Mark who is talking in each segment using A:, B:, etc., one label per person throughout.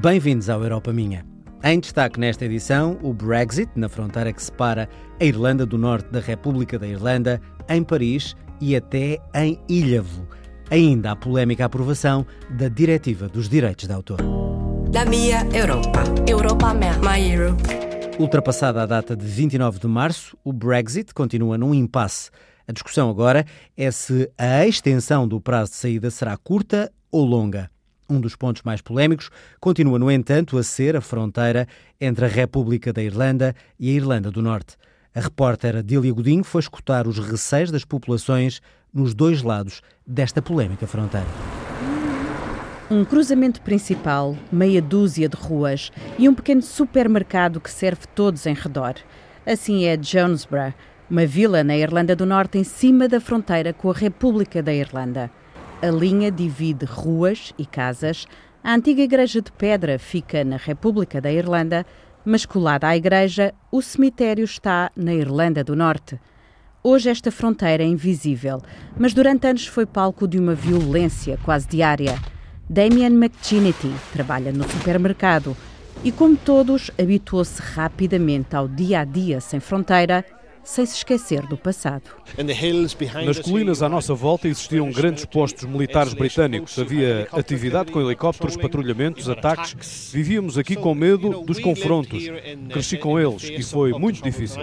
A: Bem-vindos ao Europa Minha. Em destaque nesta edição, o Brexit, na fronteira que separa a Irlanda do Norte da República da Irlanda, em Paris e até em Ilhavo. Ainda a polémica aprovação da Diretiva dos Direitos de Autor.
B: La mia Europa. Europa mea. My Europe.
A: Ultrapassada a data de 29 de março, o Brexit continua num impasse. A discussão agora é se a extensão do prazo de saída será curta ou longa. Um dos pontos mais polémicos continua, no entanto, a ser a fronteira entre a República da Irlanda e a Irlanda do Norte. A repórter Adília Godinho foi escutar os receios das populações nos dois lados desta polémica fronteira.
C: Um cruzamento principal, meia dúzia de ruas e um pequeno supermercado que serve todos em redor. Assim é Jonesborough, uma vila na Irlanda do Norte em cima da fronteira com a República da Irlanda. A linha divide ruas e casas. A antiga igreja de pedra fica na República da Irlanda, mas colada à igreja, o cemitério está na Irlanda do Norte. Hoje esta fronteira é invisível, mas durante anos foi palco de uma violência quase diária. Damien McGinnity trabalha no supermercado e, como todos, habituou-se rapidamente ao dia a dia sem fronteira sem se esquecer do passado.
D: Nas colinas à nossa volta existiam grandes postos militares britânicos. Havia atividade com helicópteros, patrulhamentos, ataques. Vivíamos aqui com medo dos confrontos. Cresci com eles e foi muito difícil.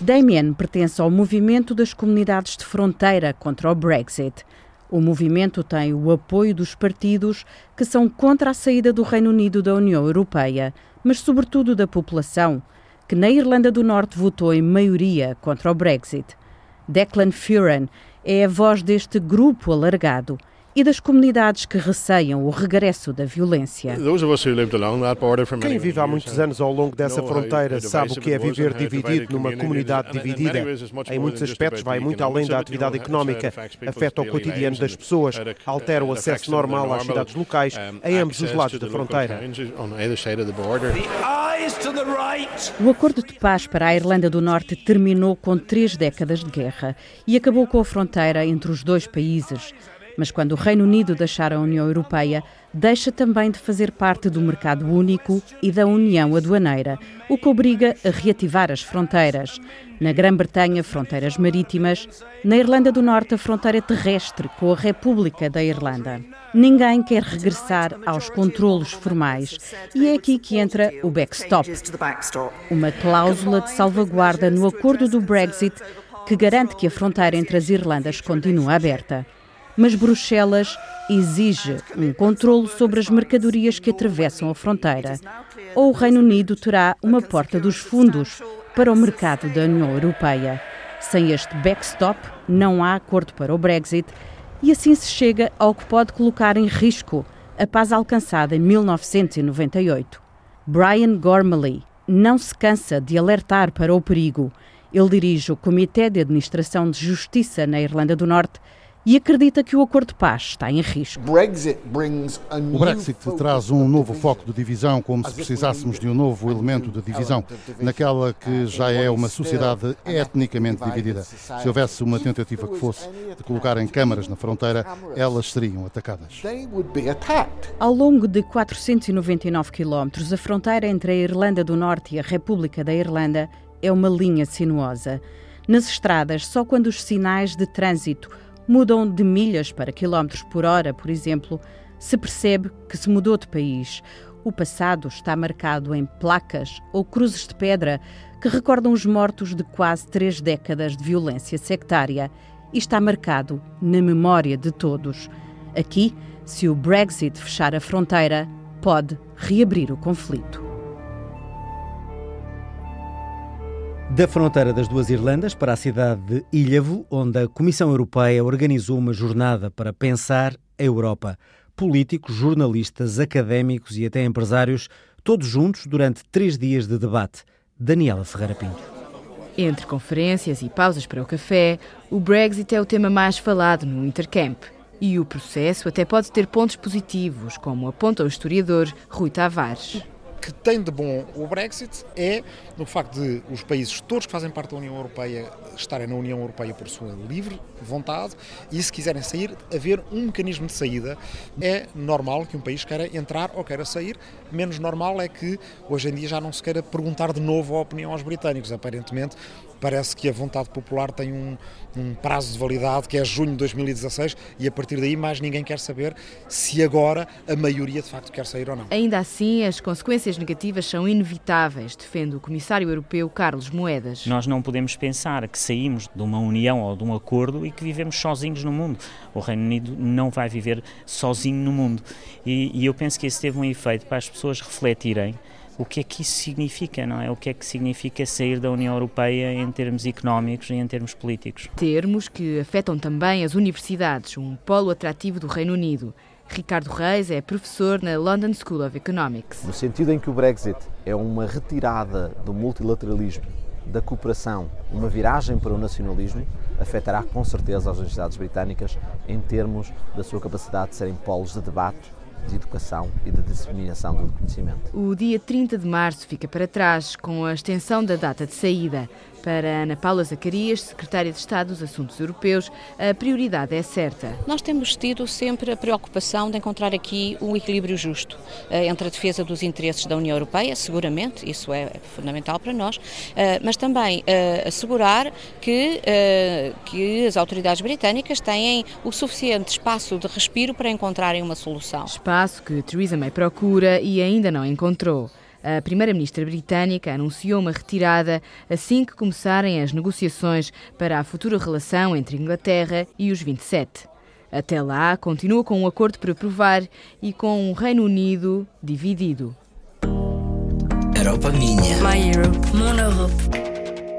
C: Damien pertence ao movimento das comunidades de fronteira contra o Brexit. O movimento tem o apoio dos partidos que são contra a saída do Reino Unido da União Europeia, mas sobretudo da população que na Irlanda do Norte votou em maioria contra o Brexit. Declan Furan é a voz deste grupo alargado e das comunidades que receiam o regresso da violência.
E: Quem vive há muitos anos ao longo dessa fronteira sabe o que é viver dividido numa comunidade dividida. Em muitos aspectos vai muito além da atividade económica, afeta o cotidiano das pessoas, altera o acesso normal às cidades locais em ambos os lados da fronteira.
C: O acordo de paz para a Irlanda do Norte terminou com três décadas de guerra e acabou com a fronteira entre os dois países. Mas quando o Reino Unido deixar a União Europeia, deixa também de fazer parte do mercado único e da União Aduaneira, o que obriga a reativar as fronteiras. Na Grã-Bretanha, fronteiras marítimas. Na Irlanda do Norte, a fronteira terrestre com a República da Irlanda. Ninguém quer regressar aos controlos formais. E é aqui que entra o backstop uma cláusula de salvaguarda no acordo do Brexit que garante que a fronteira entre as Irlandas continua aberta mas Bruxelas exige um controle sobre as mercadorias que atravessam a fronteira. Ou o Reino Unido terá uma porta dos fundos para o mercado da União Europeia. Sem este backstop, não há acordo para o Brexit e assim se chega ao que pode colocar em risco a paz alcançada em 1998. Brian Gormley não se cansa de alertar para o perigo. Ele dirige o Comitê de Administração de Justiça na Irlanda do Norte e acredita que o acordo de paz está em risco.
F: O Brexit traz um novo foco de divisão, como se precisássemos de um novo elemento de divisão, naquela que já é uma sociedade etnicamente dividida. Se houvesse uma tentativa que fosse de colocar em câmaras na fronteira, elas seriam atacadas.
C: Ao longo de 499 quilómetros, a fronteira entre a Irlanda do Norte e a República da Irlanda é uma linha sinuosa. Nas estradas, só quando os sinais de trânsito mudam de milhas para quilómetros por hora, por exemplo, se percebe que se mudou de país. O passado está marcado em placas ou cruzes de pedra que recordam os mortos de quase três décadas de violência sectária e está marcado na memória de todos. Aqui, se o Brexit fechar a fronteira, pode reabrir o conflito.
A: Da fronteira das duas Irlandas para a cidade de Ilhavo, onde a Comissão Europeia organizou uma jornada para pensar a Europa. Políticos, jornalistas, académicos e até empresários, todos juntos durante três dias de debate. Daniela Ferreira Pinto.
G: Entre conferências e pausas para o café, o Brexit é o tema mais falado no Intercamp. E o processo até pode ter pontos positivos, como aponta o historiador Rui Tavares
H: que tem de bom o Brexit é no facto de os países todos que fazem parte da União Europeia estarem na União Europeia por sua livre vontade e se quiserem sair, haver um mecanismo de saída. É normal que um país queira entrar ou queira sair, menos normal é que hoje em dia já não se queira perguntar de novo a opinião aos britânicos. Aparentemente, parece que a vontade popular tem um, um, prazo de validade que é junho de 2016 e a partir daí mais ninguém quer saber se agora a maioria de facto quer sair ou não.
G: Ainda assim, as consequências negativas são inevitáveis, defende o Comissário Europeu Carlos Moedas.
I: Nós não podemos pensar que saímos de uma união ou de um acordo e que vivemos sozinhos no mundo. O Reino Unido não vai viver sozinho no mundo. E, e eu penso que isso teve um efeito para as pessoas refletirem o que é que isso significa, não é? O que é que significa sair da União Europeia em termos económicos e em termos políticos.
G: Termos que afetam também as universidades, um polo atrativo do Reino Unido. Ricardo Reis é professor na London School of Economics.
J: No sentido em que o Brexit é uma retirada do multilateralismo, da cooperação, uma viragem para o nacionalismo, afetará com certeza as universidades britânicas em termos da sua capacidade de serem polos de debate de educação e de disseminação do conhecimento.
G: O dia 30 de março fica para trás, com a extensão da data de saída. Para Ana Paula Zacarias, secretária de Estado dos Assuntos Europeus, a prioridade é certa.
K: Nós temos tido sempre a preocupação de encontrar aqui um equilíbrio justo eh, entre a defesa dos interesses da União Europeia, seguramente, isso é fundamental para nós, eh, mas também eh, assegurar que, que as autoridades britânicas têm o suficiente espaço de respiro para encontrarem uma solução.
G: Espaço que Theresa May procura e ainda não encontrou. A primeira-ministra britânica anunciou uma retirada assim que começarem as negociações para a futura relação entre Inglaterra e os 27. Até lá, continua com um acordo para aprovar e com um Reino Unido dividido.
B: Europa minha. My Europe. Mon Europe.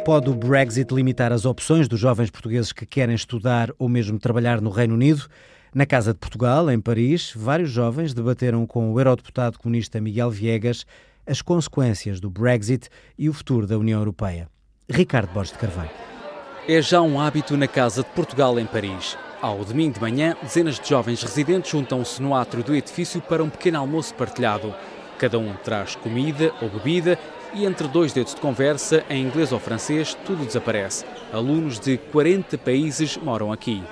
A: Pode o Brexit limitar as opções dos jovens portugueses que querem estudar ou mesmo trabalhar no Reino Unido? Na Casa de Portugal, em Paris, vários jovens debateram com o eurodeputado comunista Miguel Viegas as consequências do Brexit e o futuro da União Europeia. Ricardo Borges de Carvalho.
L: É já um hábito na Casa de Portugal, em Paris. Ao domingo de manhã, dezenas de jovens residentes juntam-se no átrio do edifício para um pequeno almoço partilhado. Cada um traz comida ou bebida e entre dois dedos de conversa, em inglês ou francês, tudo desaparece. Alunos de 40 países moram aqui.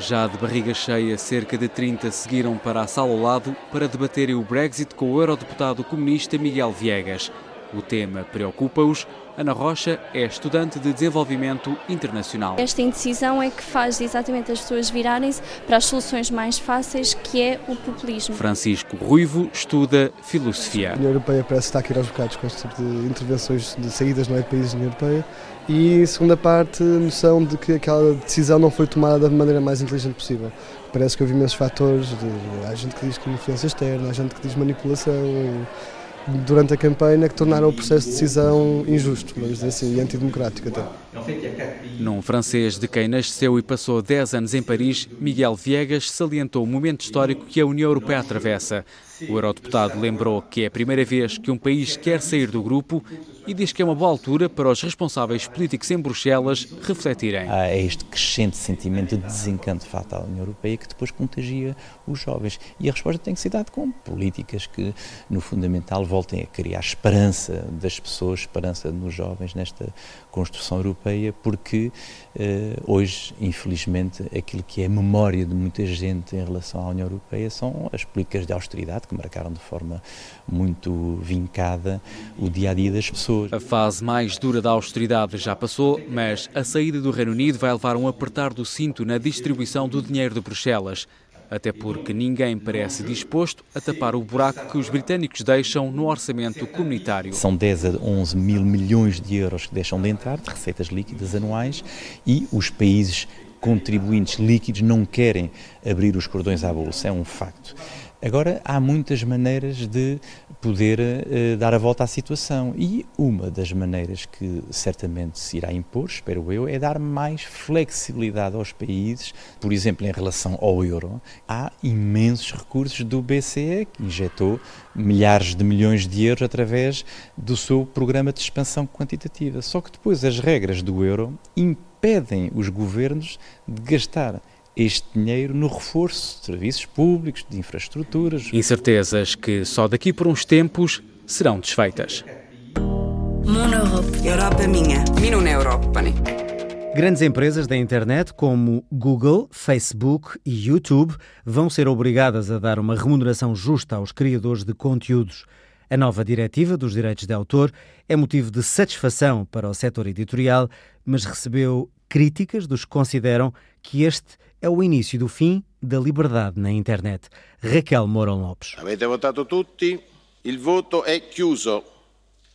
L: Já de barriga cheia, cerca de 30 seguiram para a sala ao lado para debaterem o Brexit com o eurodeputado comunista Miguel Viegas. O tema preocupa-os. Ana Rocha é estudante de desenvolvimento internacional.
M: Esta indecisão é que faz exatamente as pessoas virarem-se para as soluções mais fáceis, que é o populismo.
L: Francisco Ruivo estuda filosofia.
N: A União Europeia parece estar aqui aos bocados com este tipo de intervenções de saídas não é, de países da União Europeia. E, segunda parte, noção de que aquela decisão não foi tomada da maneira mais inteligente possível. Parece que houve imensos fatores, de, há gente que diz que influência externa, há gente que diz manipulação. Durante a campanha que tornaram o processo de decisão injusto, dizer assim, e antidemocrático até.
L: Num francês de quem nasceu e passou 10 anos em Paris, Miguel Viegas salientou o momento histórico que a União Europeia atravessa. O eurodeputado lembrou que é a primeira vez que um país quer sair do grupo e diz que é uma boa altura para os responsáveis políticos em Bruxelas refletirem.
O: Há este crescente sentimento de desencanto face à União Europeia que depois contagia os jovens. E a resposta tem que ser dada com políticas que, no fundamental, voltem a criar esperança das pessoas, esperança nos jovens nesta construção europeia, porque eh, hoje, infelizmente, aquilo que é a memória de muita gente em relação à União Europeia são as políticas de austeridade que marcaram de forma muito vincada o dia a dia das pessoas.
L: A fase mais dura da austeridade já passou, mas a saída do Reino Unido vai levar um apertar do cinto na distribuição do dinheiro de Bruxelas até porque ninguém parece disposto a tapar o buraco que os britânicos deixam no orçamento comunitário.
O: São 10 a 11 mil milhões de euros que deixam de entrar, de receitas líquidas anuais, e os países contribuintes líquidos não querem abrir os cordões à bolsa, é um facto. Agora, há muitas maneiras de poder uh, dar a volta à situação e uma das maneiras que certamente se irá impor, espero eu, é dar mais flexibilidade aos países, por exemplo, em relação ao euro. Há imensos recursos do BCE que injetou milhares de milhões de euros através do seu programa de expansão quantitativa. Só que depois as regras do euro impedem os governos de gastar este dinheiro no reforço de serviços públicos, de infraestruturas.
L: Incertezas que só daqui por uns tempos serão desfeitas.
B: Europa minha, minun Eurooppani.
A: Grandes empresas da internet como Google, Facebook e YouTube vão ser obrigadas a dar uma remuneração justa aos criadores de conteúdos. A nova diretiva dos direitos de autor é motivo de satisfação para o setor editorial, mas recebeu críticas dos que consideram que este é o início do fim da liberdade na internet. Raquel Mourão Lopes.
P: Avete votato tutti? Il voto è chiuso.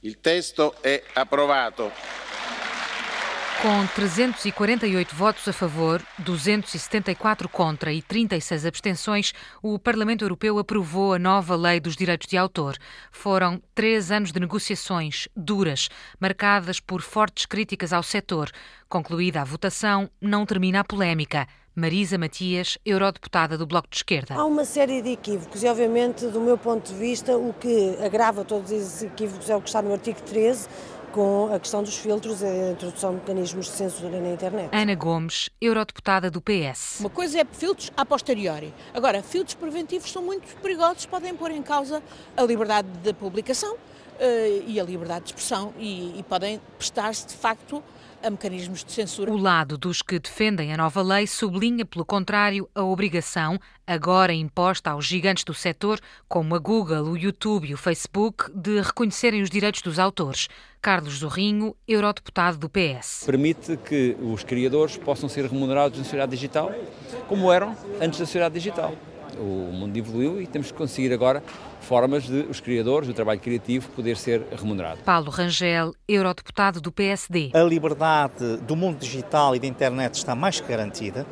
P: Il testo è approvato.
Q: Com 348 votos a favor, 274 contra e 36 abstenções, o Parlamento Europeu aprovou a nova Lei dos Direitos de Autor. Foram três anos de negociações duras, marcadas por fortes críticas ao setor. Concluída a votação, não termina a polémica. Marisa Matias, eurodeputada do Bloco de Esquerda.
R: Há uma série de equívocos e, obviamente, do meu ponto de vista, o que agrava todos esses equívocos é o que está no artigo 13, com a questão dos filtros e a introdução de mecanismos de censura na internet.
Q: Ana Gomes, eurodeputada do PS.
S: Uma coisa é filtros a posteriori. Agora, filtros preventivos são muito perigosos, podem pôr em causa a liberdade de publicação uh, e a liberdade de expressão e, e podem prestar-se, de facto, a mecanismos de censura.
Q: O lado dos que defendem a nova lei sublinha, pelo contrário, a obrigação, agora imposta aos gigantes do setor, como a Google, o YouTube e o Facebook, de reconhecerem os direitos dos autores. Carlos Zorrinho, eurodeputado do PS.
T: Permite que os criadores possam ser remunerados na sociedade digital, como eram antes da sociedade digital. O mundo evoluiu e temos que conseguir agora formas de os criadores, o trabalho criativo, poder ser remunerado.
Q: Paulo Rangel, eurodeputado do PSD.
U: A liberdade do mundo digital e da internet está mais que garantida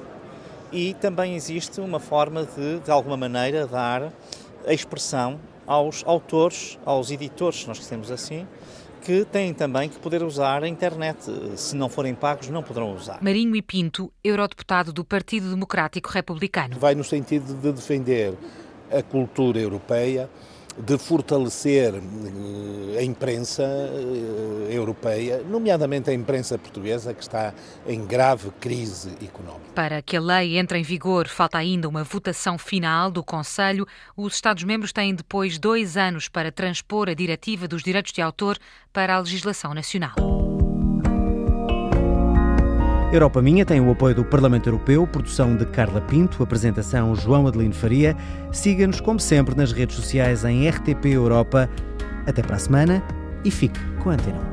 U: e também existe uma forma de, de alguma maneira, dar a expressão aos autores, aos editores, nós dizemos assim, que têm também que poder usar a internet. Se não forem pagos, não poderão usar.
Q: Marinho e Pinto, eurodeputado do Partido Democrático Republicano.
V: Vai no sentido de defender a cultura europeia, de fortalecer eh, a imprensa eh, europeia, nomeadamente a imprensa portuguesa, que está em grave crise económica.
Q: Para que a lei entre em vigor, falta ainda uma votação final do Conselho. Os Estados-membros têm depois dois anos para transpor a Diretiva dos Direitos de Autor para a legislação nacional.
A: Europa Minha tem o apoio do Parlamento Europeu, produção de Carla Pinto, apresentação João Adelino Faria. Siga-nos, como sempre, nas redes sociais em RTP Europa. Até para a semana e fique com a antena.